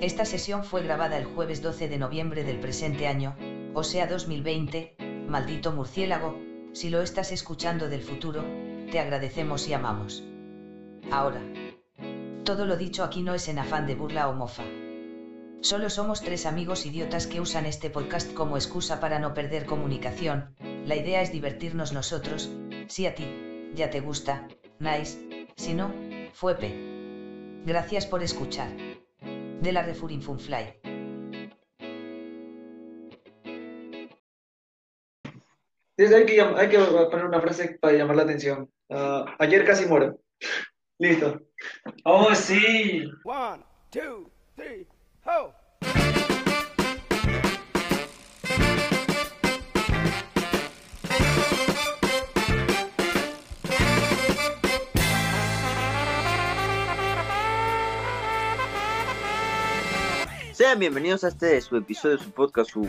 Esta sesión fue grabada el jueves 12 de noviembre del presente año, o sea 2020, maldito murciélago, si lo estás escuchando del futuro, te agradecemos y amamos. Ahora. Todo lo dicho aquí no es en afán de burla o mofa. Solo somos tres amigos idiotas que usan este podcast como excusa para no perder comunicación, la idea es divertirnos nosotros, si a ti, ya te gusta, nice, si no, fue P. Gracias por escuchar. De la Refurinfunfly. Hay que, hay que poner una frase para llamar la atención. Ah, ayer casi muero. Listo. Oh, sí. One, two, three, ho! Sean bienvenidos a este su episodio, su podcast, su,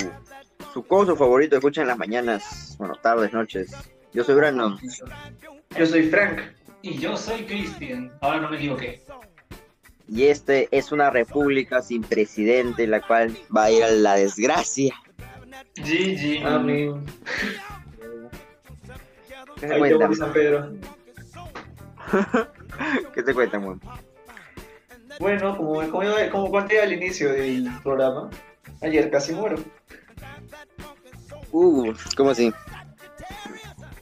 su coso favorito. Escuchan en las mañanas, bueno, tardes, noches. Yo soy Brandon. Yo soy Frank. Y yo soy Cristian. Ahora no me equivoqué. Y este es una república sin presidente, la cual va a ir a la desgracia. GG. Amén. ¿Qué se cuenta? Pedro. ¿Qué te cuentan, weón? Bueno, como, como, como conté al inicio del programa, ayer casi muero. Uh, ¿cómo así?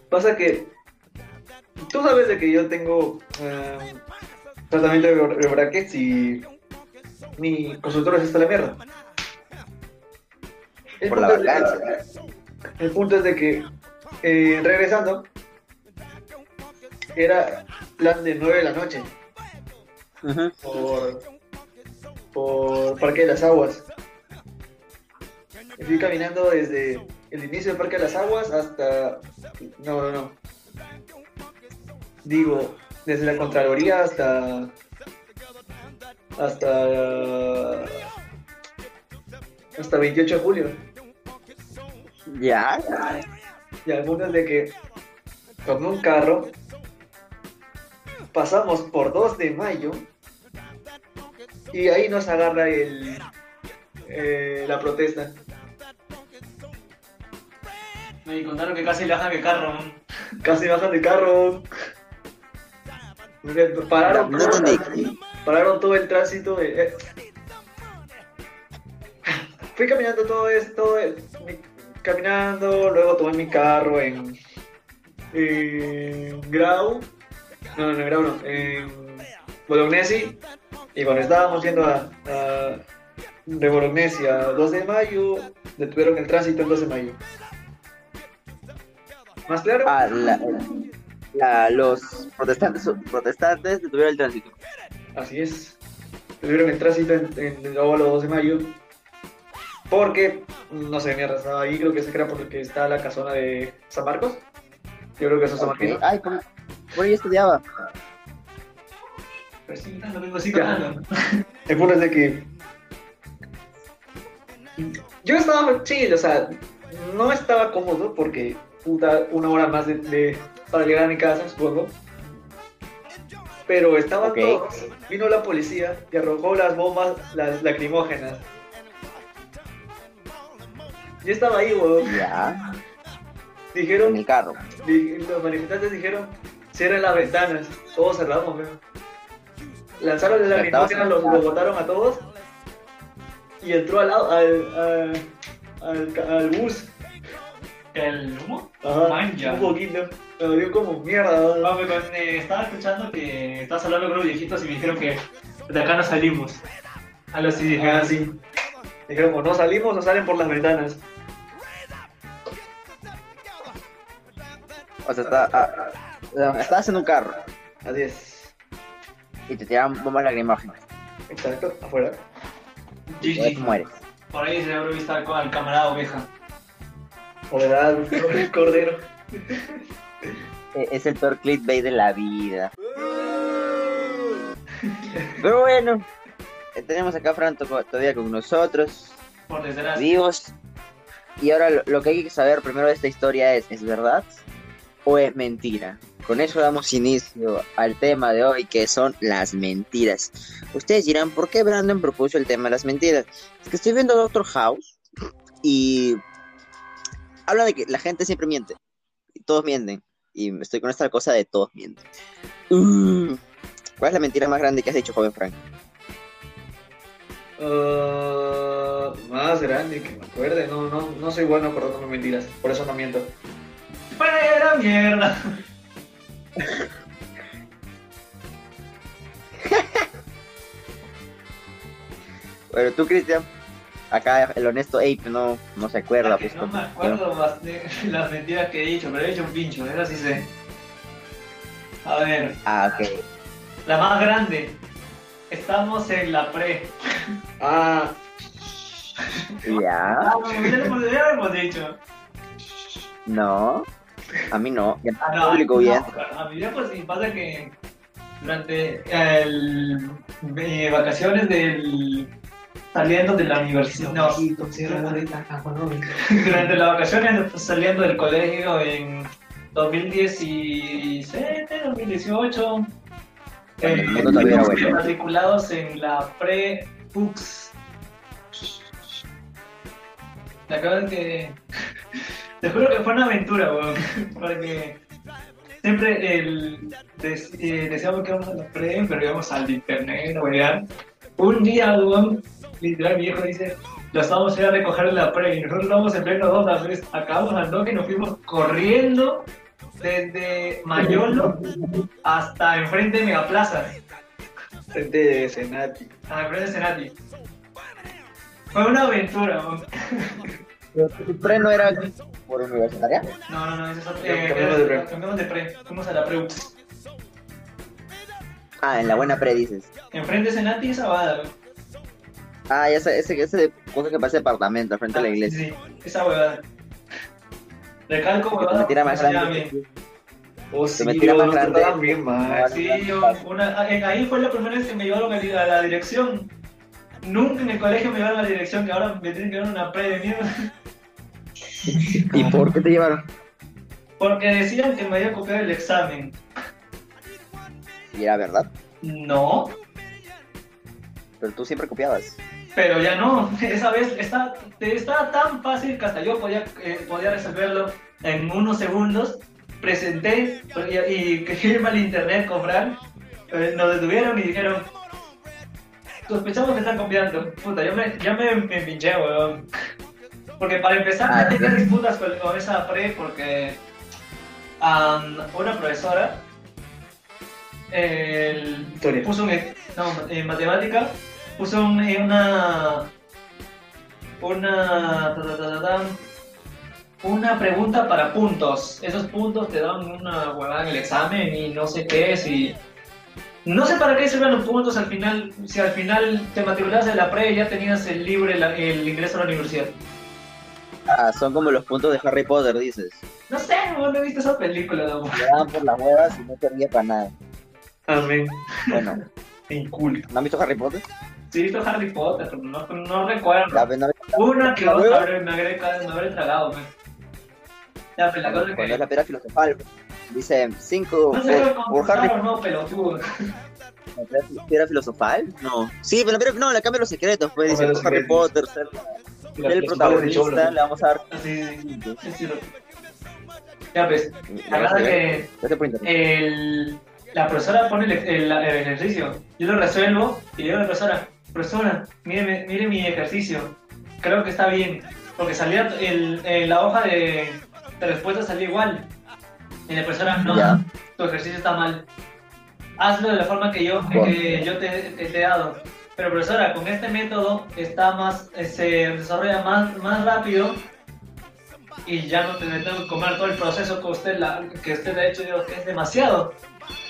Pasa que tú sabes de que yo tengo eh, tratamiento de bra- de brackets y mi consultorio está la mierda. El Por la es. El punto es de que eh, regresando era plan de 9 de la noche Por, por Parque de las Aguas. Fui caminando desde el inicio del Parque de las Aguas hasta... No, no, no. Digo, desde la Contraloría hasta... Hasta... Hasta 28 de julio. ¿Ya? Y es de que con un carro pasamos por 2 de mayo y ahí nos agarra el eh, la protesta. Me contaron que casi le bajan el carro. ¿no? Casi bajan del carro. Pararon, No todo, entendí. pararon todo el tránsito. eh, eh. Fui caminando todo esto, mi- caminando, luego tomé mi carro en, en Grau, no, no, en Grau no, en Bolognesi, y cuando estábamos yendo a, a- de Bolognesi a 2 de mayo, detuvieron el tránsito en 2 de mayo. ¿Más claro? Ah, la- la- los protestantes, protestantes detuvieron el tránsito. Así es. Tuvieron el tránsito en, en el óvalo 2 de mayo. Porque, no sé, mierda, estaba ahí, creo que se crea porque está la casona de San Marcos. Yo creo que eso es San Ok. Por ahí estudiaba. Pero sí, vengo así cagando. Es de que. Yo estaba chill, o sea, no estaba cómodo porque, puta, una hora más de, de- para llegar a mi casa, supongo. Pero estaban Ok. todos. Vino la policía y arrojó las bombas, las lacrimógenas. Yo estaba ahí, weón. Ya. Dijeron, En el carro. Di- los manifestantes dijeron, cierren las ventanas, todos cerramos, weón. Lanzaron el en el los botaron a todos y entró al, lado- al, al, al, ca- al bus. ¿El humo? Ajá, Manja. un poquito. Me dolió como mierda. weón. No, me con- eh, estaba escuchando que estabas hablando con los viejitos y me dijeron que de acá no salimos. Algo así dijeron. Ah, sí. Dijeron, o no salimos o salen por las ventanas. O sea, está, ah, ah, estabas en un carro Así es. y te tiran bombas lacrimógenas. Exacto, afuera. GG. mueres. Por ahí se habrá visto al, al camarada oveja. O verdad, el cordero. E- Es el peor clickbait de la vida. Pero bueno, eh, tenemos acá a Fran to- todavía con nosotros, Por desgracia. vivos. Y ahora lo, lo que hay que saber primero de esta historia es, ¿es verdad o es mentira? Con eso damos inicio al tema de hoy, que son las mentiras. Ustedes dirán, ¿por qué Brandon propuso el tema de las mentiras? Es que estoy viendo Doctor House y habla de que la gente siempre miente. Y todos mienten. Y estoy con esta cosa de todos mienten. Uh, ¿Cuál es la mentira más grande que has dicho, joven Frank? Ah, más grande que me acuerde. No, no, no soy bueno acordándome mentiras. Por eso no miento. ¡Fuera mierda! Bueno, tú, Cristian, acá el honesto Ape no, no se acuerda. Que Pues, no me acuerdo más de las mentiras que he dicho, pero he dicho un pincho, eso sí sé. A ver, Ah, ok. la más grande. Estamos en la pre. Ah, Ya, Ah, ya lo hemos dicho. no. A mí no. Ah, no, público no, bien. a mí ya pues sí pasa que durante el, eh, vacaciones del saliendo de la universidad no, durante las vacaciones pues, saliendo del colegio en 2017 2018 Cuando el eh, todavía bueno. matriculados en la pre PUX la verdad que te juro que fue una aventura weón, porque siempre el, des- eh, decíamos que íbamos a la pre pero íbamos al internet weón. un día weón, literal mi hijo dice los vamos a ir a recoger en la pre y nosotros vamos en pleno dos a veces acabamos al toque y nos fuimos corriendo desde Mayolo hasta enfrente de Megaplaza frente de Senati. a enfrente de Senati fue una aventura weón. ¿Tu pre no era por universitaria? no no no eso es otro- eh, cambiamos de pre. cambiamos de pre fuimos a la pre Ah, en la buena pre dices. enfrente de Senati esa bada weón. Ah, ya sé, ese, ese cosa que parece apartamento al frente de la iglesia. Sí, esa huevada. Recalco huevada. mentira más porque se grande. Oh, Tu sí, mentira yo más grande. bien mal. Sí, yo, una, eh, ahí fue la primera vez que me llevaron a la, a la dirección. Nunca en el colegio me llevaron a la dirección, que ahora me tienen que dar una pre de mierda. ¿Y por qué te llevaron? Porque decían que me había copiado el examen. Y era verdad. No, Pero tú siempre copiabas. pero ya no. Esa vez está, estaba tan fácil que hasta yo podía, eh, podía resolverlo en unos segundos. Presenté y, y quería irme al internet comprar. eh, nos detuvieron y dijeron: Sospechamos que están copiando. Puta, yo me, ya me, me pinché, weón. Porque para empezar, Ah, tenía disputas con, con esa pre porque am, una profesora el- Historia. puso un, no, en matemática puso un- eh, una una ta, ta, ta, ta, ta, una pregunta para puntos. Esos puntos te dan una huevada en el examen y no sé qué es y no sé para qué sirven los puntos al final si al final te matriculabas en la pre y ya tenías el libre la- el ingreso a la universidad Ah, son como los puntos de Harry Potter, dices. no sé no he visto esa película no. Le daban por las huevas y no servía para nada. Amén. Bueno, Inculto. ¿no han visto Harry Potter? Sí, he visto Harry Potter, pero no, no recuerdo. Pues, no- Una que ¿La otra habré- me habré, me habré tragado, man. Ya, pero la cosa es Cuando es que... la piedra filosofal, dice 5 No puede por, Harry no, pelotudo. ¿La piedra filosofal? No. Sí, pero la piedra- no, la cambia los secretos, pues dice Harry. Potter, ser, Y ser el las principales de protagonista, le vamos a dar. Así, sí, sí, Ya, pues, la verdad que el, la profesora pone el, el- el ejercicio, yo lo resuelvo y le digo a la profesora, profesora, mire, mire mi ejercicio, creo que está bien, porque salía el, en la hoja de, de respuesta salía igual. Y la profesora, no, Ya. tu ejercicio está mal. Hazlo de la forma que yo, que yo te, te- te he dado. Pero profesora, con este método está más, eh, se desarrolla más, más rápido y ya no te tengo que comer todo el proceso que usted, la, que usted ha hecho, digo, que es demasiado.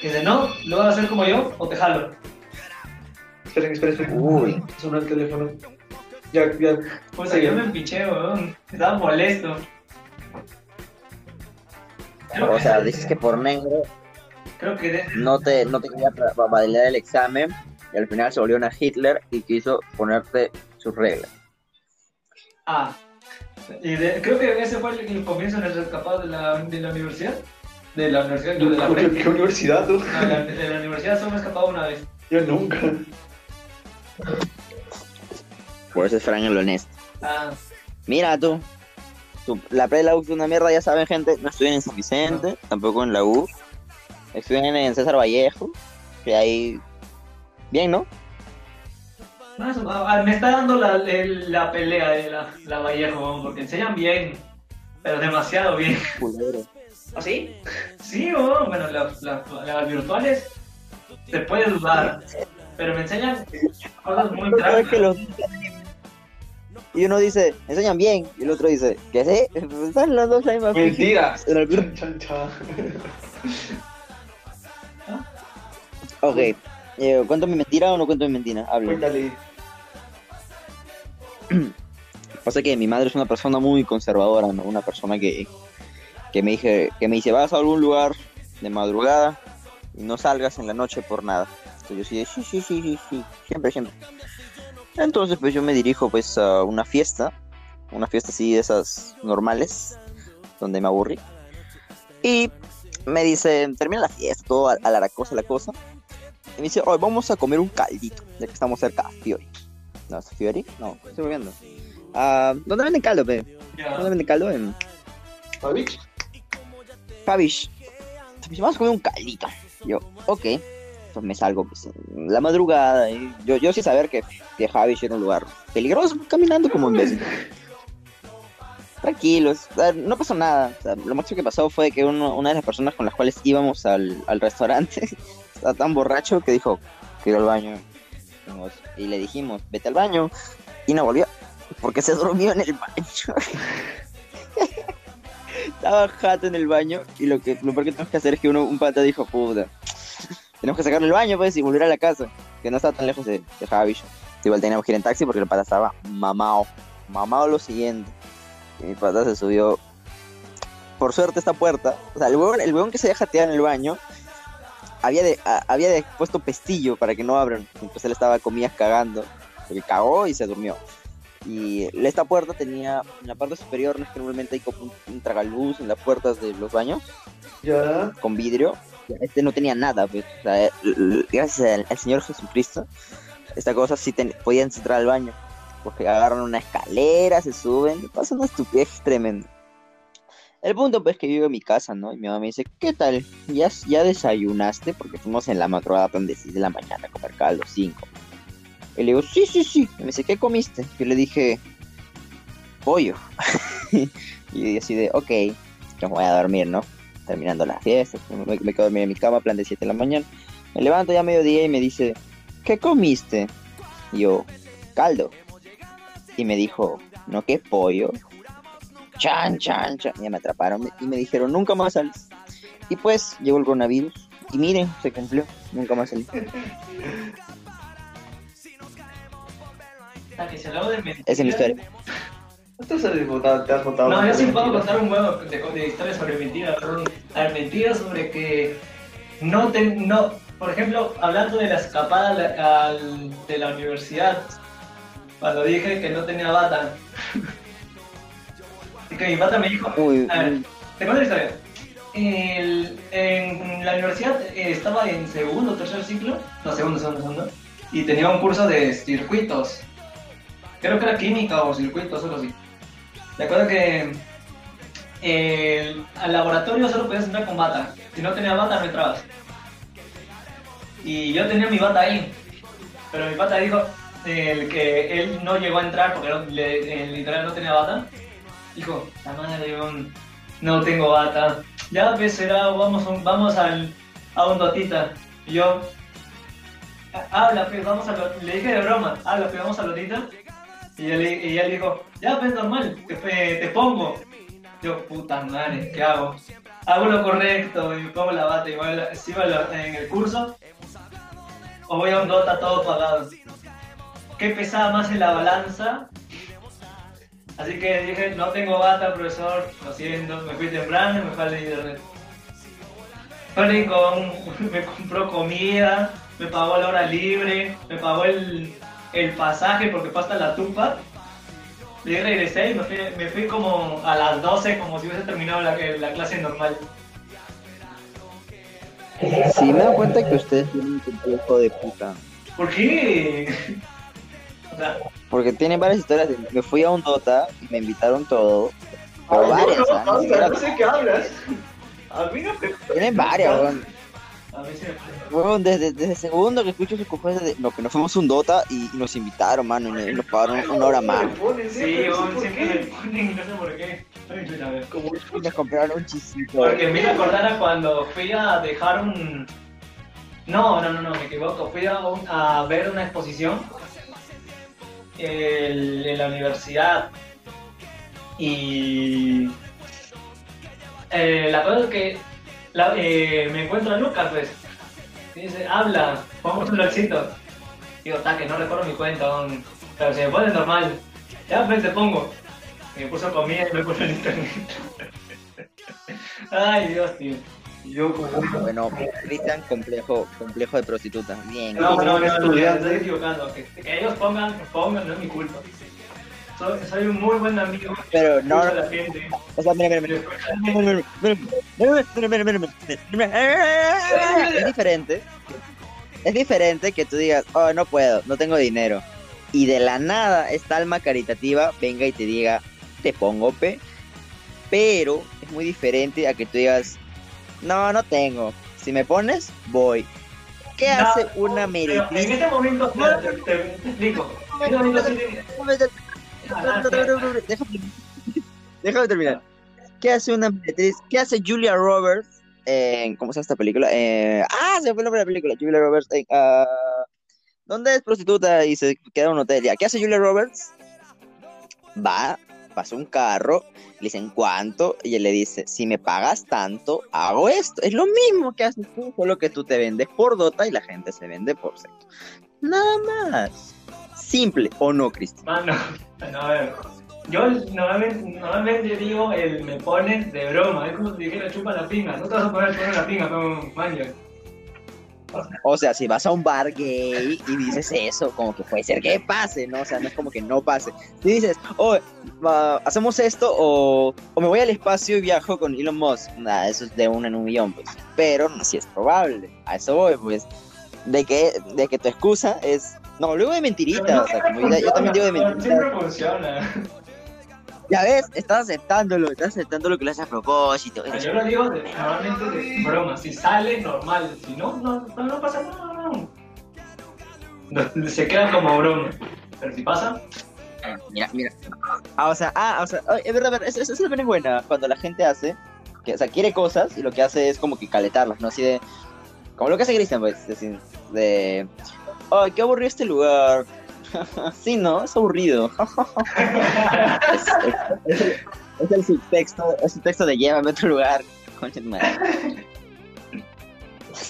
Y dice, no, lo vas a hacer como yo o te jalo. Esperen, esperen, esperen. Uy. Sonó el teléfono. Ya, ya. Pues yo me empiché, weón. Estaba molesto. Creo O sea, dices que por negro Creo que de- no te, no te quería validar el examen y al final se volvió una Hitler y quiso ponerte sus reglas. Ah. Y de- creo que ese fue el, el comienzo en el escapado de la, de la universidad. De la universidad, de la ¿Qué, universidad tú? No, de la, de la universidad solo me he escapado una vez. Yo nunca. Por eso es Fran el honesto. Ah, Mira tú. tú la pre de la U es una mierda, ya saben, gente. No estudian en San Vicente, tampoco en la U. Estudian en César Vallejo. Que ahí. Bien, ¿no? más o- ah, me está dando la, la pelea de la, la Vallejo, porque enseñan bien, pero demasiado bien. ¿Ah, sí? Sí, oh, bueno, las, las- las virtuales se puede dudar, pero me enseñan cosas muy los- Y uno dice, enseñan bien. Y el otro dice, ¿qué sé? Están las dos la misma Mentira. En el-. Ok. Eh, ¿Cuento mi mentira o no cuento mi mentira? Hablo. Cuéntale. Pasa que mi madre es una persona muy conservadora, ¿no? Una persona que, que me dije, que me dice, vas a algún lugar de madrugada y no salgas en la noche por nada. Entonces yo sí, sí, sí, sí, sí, sí, siempre, siempre. Entonces pues yo me dirijo pues a una fiesta, una fiesta así de esas normales, donde me aburrí. Y me dice, termina la fiesta, todo a, a la cosa, la cosa. Y me dice, hoy vamos a comer un caldito, ya que estamos cerca de Fiori. No, ¿es Fiori? No, estoy viendo. Ah, ¿Dónde venden caldo, pe? ¿Dónde venden caldo? En. Pavish. Entonces, Vamos a comer un caldito. Yo, ok. Entonces me salgo pues, en la madrugada. Y yo, yo sí saber que, que era un lugar peligroso, caminando como imbécil. Tranquilos, no pasó nada. O sea, lo máximo que pasó fue que uno- una de las personas con las cuales íbamos al, al restaurante estaba tan borracho que dijo que iba al baño. Y le dijimos, vete al baño. Y no volvió, porque se durmió en el baño. Estaba jato en el baño y lo que lo peor que tenemos que hacer es que uno, un pata dijo, puta, tenemos que sacarle el baño pues y volver a la casa, que no estaba tan lejos de, de. Igual teníamos que ir en taxi porque el pata estaba mamado, mamado lo siguiente. Y mi pata se subió, por suerte esta puerta, o sea, el huevón, el que se deja jatear en el baño, había, de, a- había de- puesto pestillo para que no abran, entonces él estaba comillas cagando, porque cagó y se durmió. Y esta puerta tenía, en la parte superior, no es que normalmente hay como un, un tragaluz en las puertas de los baños, Ya. con vidrio. Este no tenía nada, pues. O sea, gracias al, al Señor Jesucristo, esta cosa sí ten- podían entrar al baño. Porque agarran una escalera, se suben, pasa una estupidez tremenda. El punto pues que yo llego a mi casa, ¿no? Y mi mamá me dice, ¿qué tal? ¿Ya, ya desayunaste? Porque fuimos en la madrugada, plan de 6 de la mañana a comer caldo, 5. Y le digo, sí, sí, sí. Y me dice, ¿qué comiste? Yo le dije, pollo. y así de, ok, me voy a dormir, ¿no? Terminando la fiesta, me, me quedo a dormir en mi cama, plan de 7 de la mañana. Me levanto ya a mediodía y me dice, ¿qué comiste? Y yo, caldo. Y me dijo, ¿no qué pollo? Chan, chan, chan. Ya me atraparon y me dijeron, nunca más sales. Y pues llegó el coronavirus. Y miren, se cumplió. Nunca más salí. Esa es mi historia. ¿Tú te has votado? ¿Te has votado? No, yo sí puedo contar un huevo de, de historias sobre mentiras. perdón. A ver, mentiras sobre que no te, no, por ejemplo, hablando de la escapada al- al- de la universidad, cuando dije que no tenía bata. Que mi bata me dijo, Uy, a ver, te cuento la historia. El- en la universidad eh, estaba en segundo o tercer ciclo, no, segundo, segundo, segundo, y tenía un curso de circuitos. Creo que era química o circuitos, algo así. Recuerdo que el, al laboratorio solo podías entrar con bata. Si no tenías bata, no entrabas. Y yo tenía mi bata ahí. Pero mi bata dijo el que él no llegó a entrar porque no- le- eh, literal no tenía bata. Dijo, la madre, weón, no tengo bata. Ya, pues será, vamos, un- vamos al, a un dotita. Y yo, "Ah, habla, pues vamos a lo, le dije de broma, habla, pues vamos a lotita. Y él, y él dijo, ya, pues normal, te, te- pongo. Yo, puta madre, ¿qué hago? Hago lo correcto y me pongo la bata y voy la- sigo en el curso. O voy a un Dota todo pagado. ¿Qué pesaba más en la balanza? Así que dije, no tengo bata, profesor, lo siento, me fui temprano y me fue al internet. Tony con, me compró comida, me pagó la hora libre, me pagó el, el pasaje porque fue hasta la tupa. Y regresé y me fui, me fui como a las 12, como si hubiese terminado la, la clase normal. Sí, me doy cuenta que ustedes tienen un complejo de puta. ¿Por qué? O sea, Porque tienen varias historias. de- me fui a un Dota y me invitaron todo. Pero Ay, varias, no, no, no sé qué hablas. A mí no me... Tienen varias, weón. a mí se me Weón, desde, desde el segundo que escucho sus cosas de no, que nos fuimos a un Dota y, y nos invitaron, mano, y nos pagaron una hora más. Ponen Sí, siempre, weón, me ponen y no sé por qué. Y nos compraron un chisito. Porque me acordar a cuando fui a dejar un. No, no, no, no, me equivoco. Fui a, un- a ver una exposición en la universidad. Y. eh, la cosa es que eh, me encuentro a Lucas, pues. Y dice, habla, pongamos un éxito. Digo, ta, que no recuerdo mi cuenta, aún, pero si me pone normal, ya pues te pongo. Me puso comida y me puso en internet. Ay, Dios, tío. Yo como... Bueno, Cristian, complejo, complejo de prostituta. Bien. No, no, no, no, estudiante. estoy equivocando. Que, que ellos pongan, pongan, no es mi culpa. Soy, soy un muy buen amigo. Pero no, la gente. o sea, mira, mira, mira. Es diferente. Es diferente que tú digas, oh, no puedo, no tengo dinero. Y de la nada esta alma caritativa venga y te diga, te pongo pe. Pero es muy diferente a que tú digas, no, no tengo. Si me pones, voy. ¿Qué No, hace una meretriz? En este momento, espera, te, te- te explico. Déjame, terminar. ¿Qué hace una meretriz? ¿Qué hace Julia Roberts en. ¿Cómo se llama esta película? Eh, ah, se fue el nombre de la película. Julia Roberts en. ah, ¿Dónde es prostituta y se queda en un hotel? Ya, ¿Qué hace Julia Roberts? Va, pasa un carro, le dicen cuánto, y él le dice: Si me pagas tanto, hago esto. Es lo mismo que haces tú, solo que tú te vendes por Dota y la gente se vende por sexo. Nada más. Simple, ¿o no, Cristian? Mano, bueno, a ver. Yo normalmente, digo el me pones de broma. Es como si dijera chupa la pinga. No te vas a poner chupa la pinga, pero maño. O sea, si vas a un bar gay y dices eso, como que puede ser que pase, ¿no? O sea, no es como que no pase. Si dices, oh, hacemos esto o, o me voy al espacio y viajo con Elon Musk, nada, eso es de uno en un millón, pues. Pero no si es probable. A eso voy, pues. De que, de que tu excusa es. No, luego de mentiritas, o sea, como yo, yo también digo de mentiritas. Siempre funciona. Ya ves, estás aceptándolo, estás aceptando lo que le haces a propósito. Ah, Yo lo digo de- normalmente de broma. Si sale, normal. Si no, no, no, no pasa nada. No. No, Se queda como broma. Pero si pasa, Mira, mira. Ah, o sea, ah, o sea, es verdad, es verdad, eso, eso también es buena. Cuando la gente hace, que, o sea, quiere cosas y lo que hace es como que caletarlas, ¿no? Así de, como lo que hace Cristian, pues, decir, de, ay, qué aburrido este lugar. sí, ¿no? Es aburrido. es, el, el subtexto, es el texto de llévame a otro lugar. Concha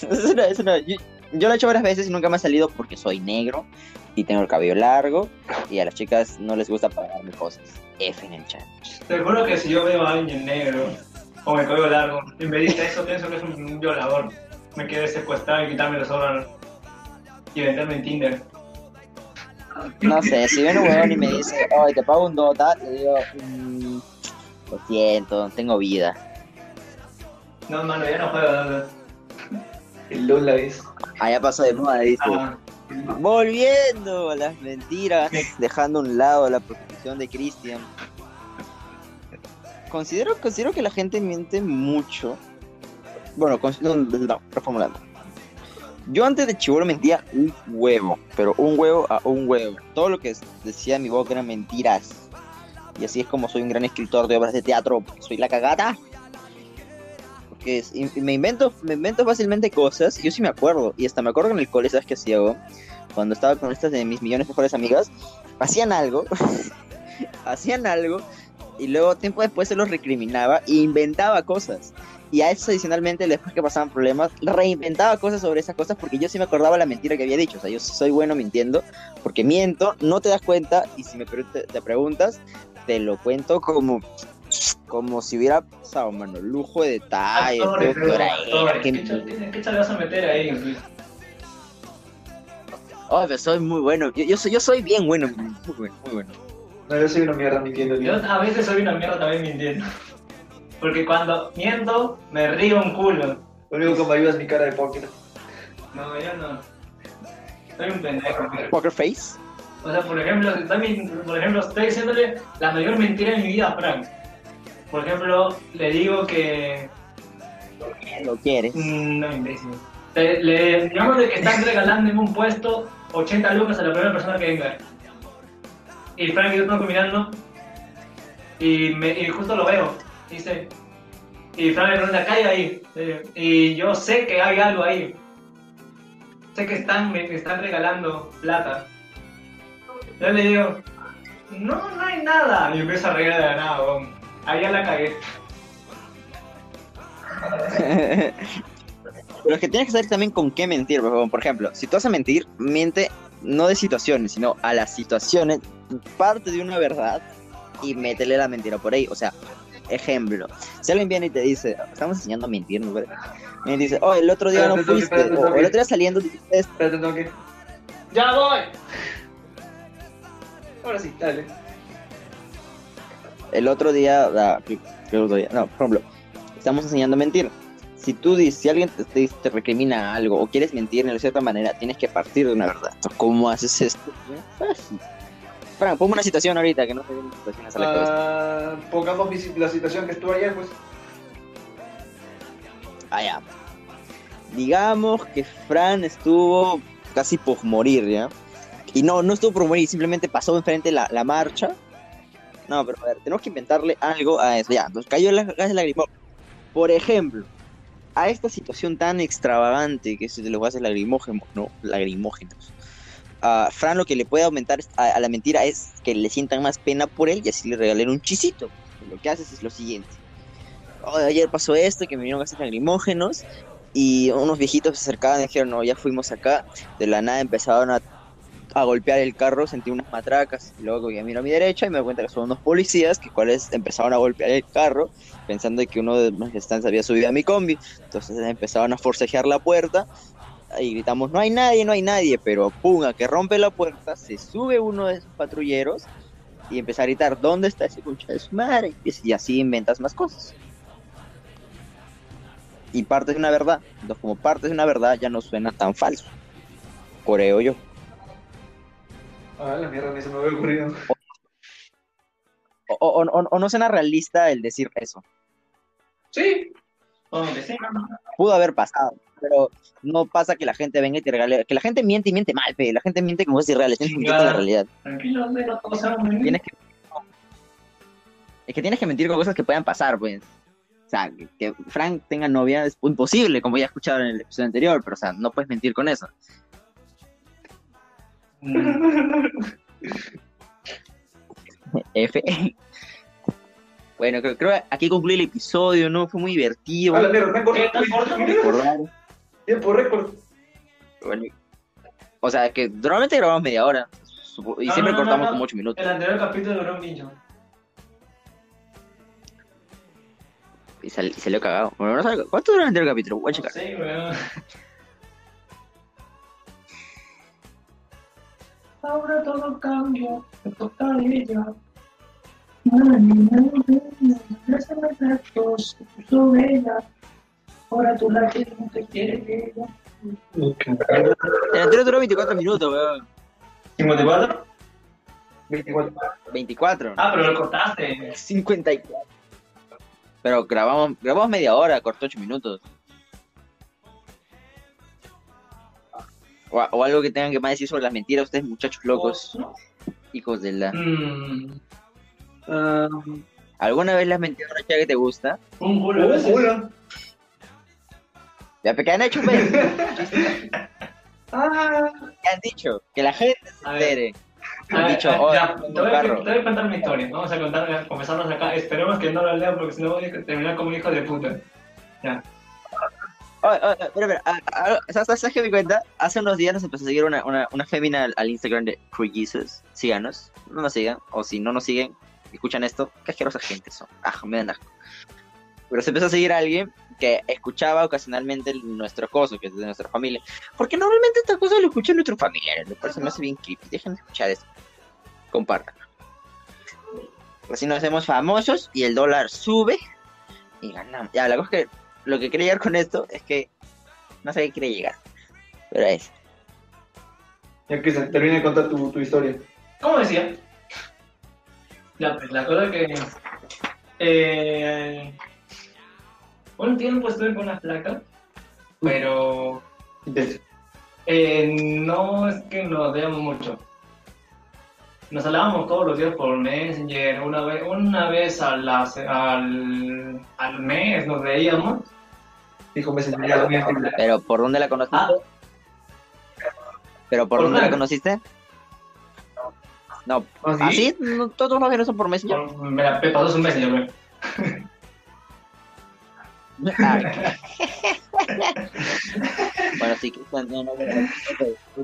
una- una- yo, lo he hecho varias veces y nunca me ha salido porque soy negro y tengo el cabello largo y a las chicas no les gusta pagarme cosas. F en el chat. te juro que si yo veo a alguien negro o me cabello largo y me dice eso, pienso que es un violador. Me quiere secuestrar y quitarme los órganos y venderme en Tinder. No sé, si viene un huevón y me dice, ay, te pago un dota, le digo, "Mm, lo siento, tengo vida. No, mano, ya no juego. no. El LOL la vez. Ah, ya pasó de moda, dice. Ah, Volviendo a las mentiras, dejando a un lado la prostitución de Christian. Considero, considero que la gente miente mucho. Bueno, no, no, reformulando. Yo antes de chivolo mentía un huevo, pero un huevo a un huevo. Todo lo que decía mi boca eran mentiras. Y así es como soy un gran escritor de obras de teatro, soy la cagata. Porque es- y- me invento, me invento fácilmente cosas, yo sí me acuerdo, y hasta me acuerdo en el cole, ¿sabes qué hacía? Cuando estaba con estas de mis millones de mejores amigas, hacían algo, hacían algo, y luego tiempo después se los recriminaba e inventaba cosas. Y a eso adicionalmente, después que pasaban problemas, reinventaba cosas sobre esas cosas porque yo sí me acordaba la mentira que había dicho. O sea, yo soy bueno mintiendo porque miento, no te das cuenta y si me pre- te, preguntas, te lo cuento como, como si hubiera pasado, mano. Lujo de actores. él, ¿Qué ¿Qué, vas a meter ahí? Oh, pero soy muy bueno. Yo, yo soy, yo soy bien bueno, muy bueno, muy bueno. No, yo soy una mierda mintiendo. Yo tío. a veces soy una mierda también mintiendo. Porque cuando miento, me río un culo. Lo único que me ayuda es mi cara de póker. No, yo no. Soy un pendejo. Poker face. O sea, por ejemplo, también, por ejemplo, estoy diciéndole la mayor mentira de mi vida a Frank. Por ejemplo, le digo que. Lo quieres. mm, No, imbécil. Le, le- digamos de que están regalando en un puesto 80 lucas a la primera persona que venga. Y Frank y yo estamos caminando. Y, me, y justo lo veo. Dice. Y Frank me pregunta, ¿qué hay ahí? Eh, Y yo sé que hay algo ahí. Sé que están, me, están regalando plata. Yo le digo, no, no hay nada. Y empiezo a reír de la nada, weón. Ahí ya la cagué. Pero es que tienes que saber también con qué mentir, favor. Por ejemplo, si tú vas a mentir, miente no de situaciones, sino a las situaciones, parte de una verdad y métele la mentira por ahí. O sea, ejemplo, si alguien viene y te dice, estamos enseñando a mentir, ¿no? Y dice, oh, el otro día no fuiste, o, el otro día saliendo. Espérate. ¡Ya voy! Ahora sí, dale. el otro día, ah, ¿qué- qué otro día? No, por ejemplo, estamos enseñando a mentir. Si tú dices, si alguien te, te, te recrimina algo o quieres mentir de cierta manera, tienes que partir de una verdad. ¿cómo haces esto? Fácil. Fran, ponme una situación ahorita que no te situaciones a la cabeza. Ah, pongamos mi- la situación que estuvo ayer, pues. Ah, ya. Digamos que Fran estuvo casi por morir, ¿ya? Y no, no estuvo por morir, simplemente pasó enfrente la, la marcha. No, pero a ver, tenemos que inventarle algo a eso. Ya, nos cayó el gas lacrimógeno. Por ejemplo, a esta situación tan extravagante que es de los gases lacrimógenos, ¿no? Lagrimógenos. A Fran lo que le puede aumentar a, la mentira es que le sientan más pena por él y así le regalen un chisito. Lo que haces es lo siguiente. "Oh, ayer pasó esto, que me vinieron gases lacrimógenos y unos viejitos se acercaban y dijeron, no, ya fuimos acá. De la nada empezaron a, golpear el carro, sentí unas matracas. Y luego ya miro a mi derecha y me doy cuenta que son unos policías que cuales empezaron a golpear el carro pensando que uno de los gestantes había subido a mi combi. Entonces empezaron a forcejear la puerta y gritamos, no hay nadie, no hay nadie. Pero pum, a que rompe la puerta, se sube uno de esos patrulleros y empieza a gritar, ¿dónde está ese concha de su madre? Y así inventas más cosas y parte de una verdad. Entonces, como parte de una verdad, ya no suena tan falso. Creo yo. Ah, la mierda, ni se me había ocurrido. O, o- o- o no suena realista el decir eso. Sí. Pudo haber pasado, pero no pasa que la gente venga y te regale. Que la gente miente y miente mal, pe. La gente miente como es irreal. Tienes que mentir con la Chingada. realidad. Tranquilo, no. Tienes que. Es que tienes que mentir con cosas que puedan pasar, pues. O sea, que, Frank tenga novia es imposible, como ya escucharon en el episodio anterior, pero o sea, no puedes mentir con eso. F. Bueno, creo, creo que aquí concluye el episodio, ¿no? Fue muy divertido. ¿Qué tal, por favor? recordar. Tiempo récord. Bueno, o sea, que normalmente grabamos media hora. Y No, siempre no, no, cortamos no. como 8 minutos. El anterior capítulo duró un pincho. Y, sal- y salió cagado. Bueno, no sabe- ¿Cuánto duró el anterior capítulo? Voy a No checar. sé, weón. Ahora todo cambia, me toca a ella. Tú la quieres, no te quiere ella. El anterior duró 24 minutos, weón. ¿54? 24. 24. Ah, pero lo cortaste. 54. Pero grabamos, grabamos media hora, cortó 8 minutos. O, o algo que tengan que más decir sobre las mentiras, ustedes muchachos locos, ¿No? hijos de la... Mm, Ah, ¿Alguna vez le has mentido a una chica que te gusta? un culo Ya, ¿qué han hecho, pues? Ah, ¿Qué han dicho? Que la gente se entere. A Han ver, dicho, oh, ya, te, voy te voy a contar mi historia. Vamos a contar, comenzarnos acá. Esperemos que no lo lean porque si no voy a terminar como un hijo de puta. Ya. Oye, oye, espera, espera. Ah, ah, ¿Sabes, ¿Sabes qué me cuenta? Hace unos días nos empezó a seguir una, una, una fémina al, al Instagram de Free Jesus. Síganos. No nos sigan. O si no nos siguen, escuchan esto. Qué asquerosa gente son. Ah, me dan asco. Pero se empezó a seguir a alguien que escuchaba ocasionalmente nuestro coso, que es de nuestra familia. Porque normalmente esta cosa lo escuchan nuestros familiares. Me parece, me hace bien creepy. Dejen de escuchar esto. Compartan. Así nos hacemos famosos y el dólar sube y ganamos. Ya, la cosa es que lo que quería llegar con esto es que no sé qué quiere llegar. Pero es. Ya que se termine de contar tu, tu historia. ¿Cómo decía? Ya, pues la cosa que. Eh, un tiempo estuve con una flaca, pero eh, no es que nos veamos mucho. Nos hablábamos todos los días por Messenger, una vez, una vez a la- al, al mes nos veíamos. Dijo, me sentía muy activo. Pero ¿por dónde la conociste? Ah. ¿Pero por, Por dónde la conociste? No, ¿Ah, sí? ¿así? No, todos los videos son por Messenger. Por- me la pasó su Messenger, güey. Bueno, sí, Cristian, no, no, no,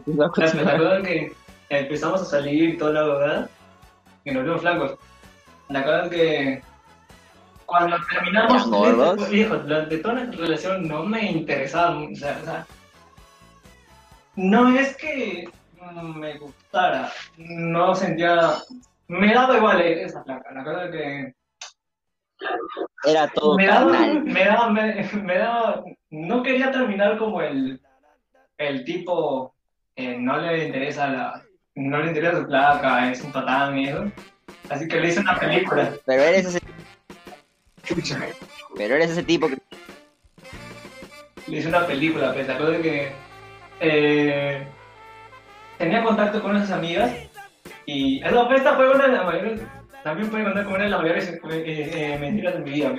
no, cosa es que empezamos a salir toda la verdad, y nos vimos flacos. La cosa es que cuando terminamos, hijo, durante toda nuestra relación no me interesaba, o sea, o sea, no es que me gustara, no sentía, me daba igual esa flaca. La cosa que Era todo me daba, carnal. me daba, me, me daba, no quería terminar como el, el tipo que no le interesa la, no le interesa su placa, es un patán y eso. Así que le hice una película. Pero eres ese, pero eres ese tipo que Le hice una película, la cosa es que eh, tenía contacto con esas amigas y esa, pues, esta fue una de las mayores, también puede contar como una de las mayores eh, eh, mentiras de mi vida.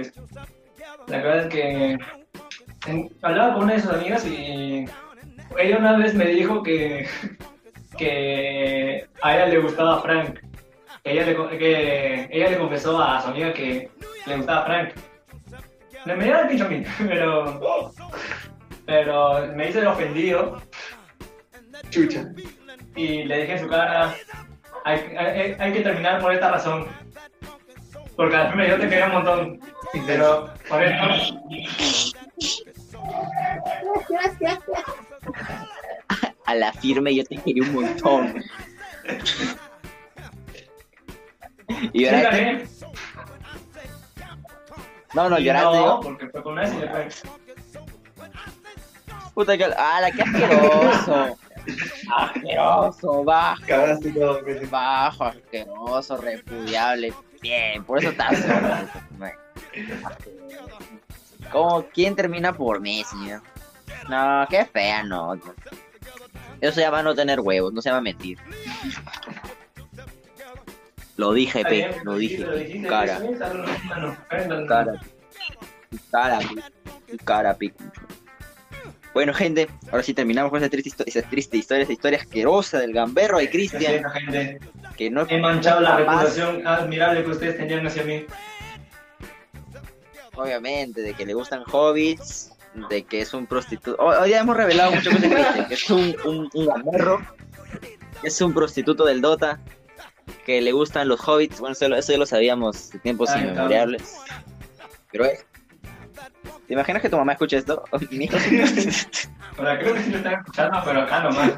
La verdad es que en- hablaba con una de sus amigas y ella una vez me dijo que, que a ella le gustaba Frank. Ella, le, que ella le confesó a su amiga que le gustaba Frank. Me dio el pincho a mí, pero, pero me hice el ofendido Chucha. y le dije en su cara, hay, hay, hay que terminar por esta razón. Porque al fin yo te quería un montón, pero por esto... a la firme yo te quería un montón. Y Sí, lloraste. gané. No, no, Y lloraste. No, porque fue con y después... Puta que. ¡Ah, qué asqueroso! Asqueroso, bajo, bajo, asqueroso, repudiable. Bien, por eso estás solo. ¿Cómo? ¿Quién termina por Messi? no? No, qué fea, no. Eso se llama no tener huevos, no se llama mentir. Lo dije, pe, lo dije. Tu cara, tu cara, tu cara, pe, tu cara, pe. Bueno, gente, ahora sí terminamos con esa triste, esa triste historia, esa historia asquerosa del gamberro de Cristian, que no He manchado la reputación admirable que ustedes tenían hacia mí. obviamente, de que le gustan hobbits, de que es un prostituto. Hoy, ya hemos revelado mucho cosas de Cristian, que es un, un, un gamberro, que es un prostituto del Dota, que le gustan los hobbits. Bueno, eso, eso ya lo sabíamos de tiempos Ay, inmemoriales. Pero es. ¿Te imaginas que tu mamá escucha esto? Creo que sí lo están escuchando, pero acá nomás.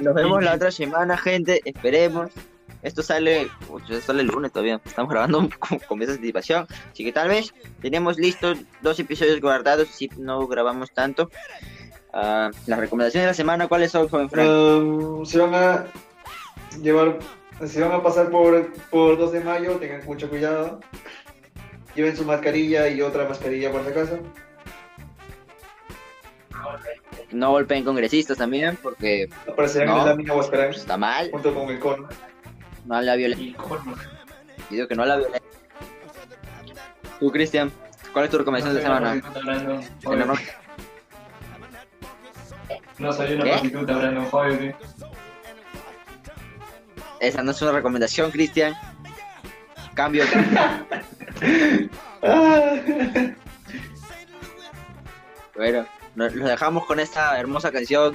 Nos vemos la otra semana, gente. Esperemos. Esto sale, esto sale el lunes todavía. Estamos grabando con, con esa anticipación. Así que tal vez tenemos listos dos episodios guardados. Si no grabamos tanto. Ah, las recomendaciones de la semana, ¿cuáles son, joven Frank? Um, se van a llevar, se van a pasar por, por 2 de mayo, tengan mucho cuidado. Lleven su mascarilla y otra mascarilla por si acaso. No golpeen congresistas también, porque Aparecerán No. en la esperan está mal. junto con el cono. No a la violencia. Digo que no a la violencia. Tú, Cristian, ¿cuál es tu recomendación de la semana? Hablando, No soy una ¿Qué? prostituta hablando, joder. sí. Esa no es una recomendación, Cristian. Cambio. Bueno, nos los dejamos con esta hermosa canción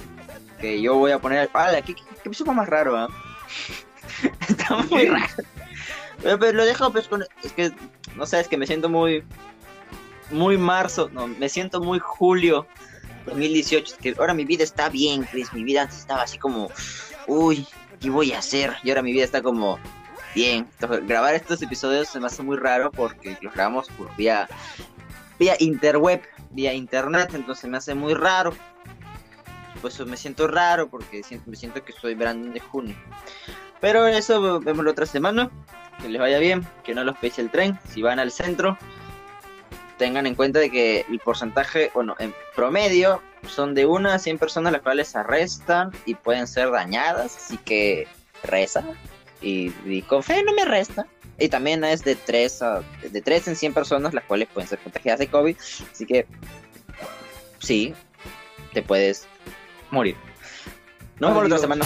que yo voy a poner. ¡Hala! ¿Qué, qué, qué episodio más raro, ah? Está muy raro. Pero, pero lo dejo pues con. Es que, no sé, es que me siento muy. Muy marzo, no, me siento muy julio 2018. Es que ahora mi vida está bien, Chris. Mi vida antes estaba así como. Uy, ¿qué voy a hacer? Y ahora mi vida está como. Bien. Entonces, grabar estos episodios se me hace muy raro porque los grabamos por vía vía interweb, vía internet, entonces me hace muy raro. Pues me siento raro porque siento, me siento que soy Brandon de junio. Pero eso vemos la otra semana. Que les vaya bien, que no los pese el tren. Si van al centro, tengan en cuenta de que el porcentaje, bueno, en promedio son de una a 100 personas las cuales arrestan y pueden ser dañadas, así que reza y, y con fe no me resta. Y también es de 3, a, de 3 en 100 personas las cuales pueden ser contagiadas de COVID, así que sí, te puedes morir. No por otra semana.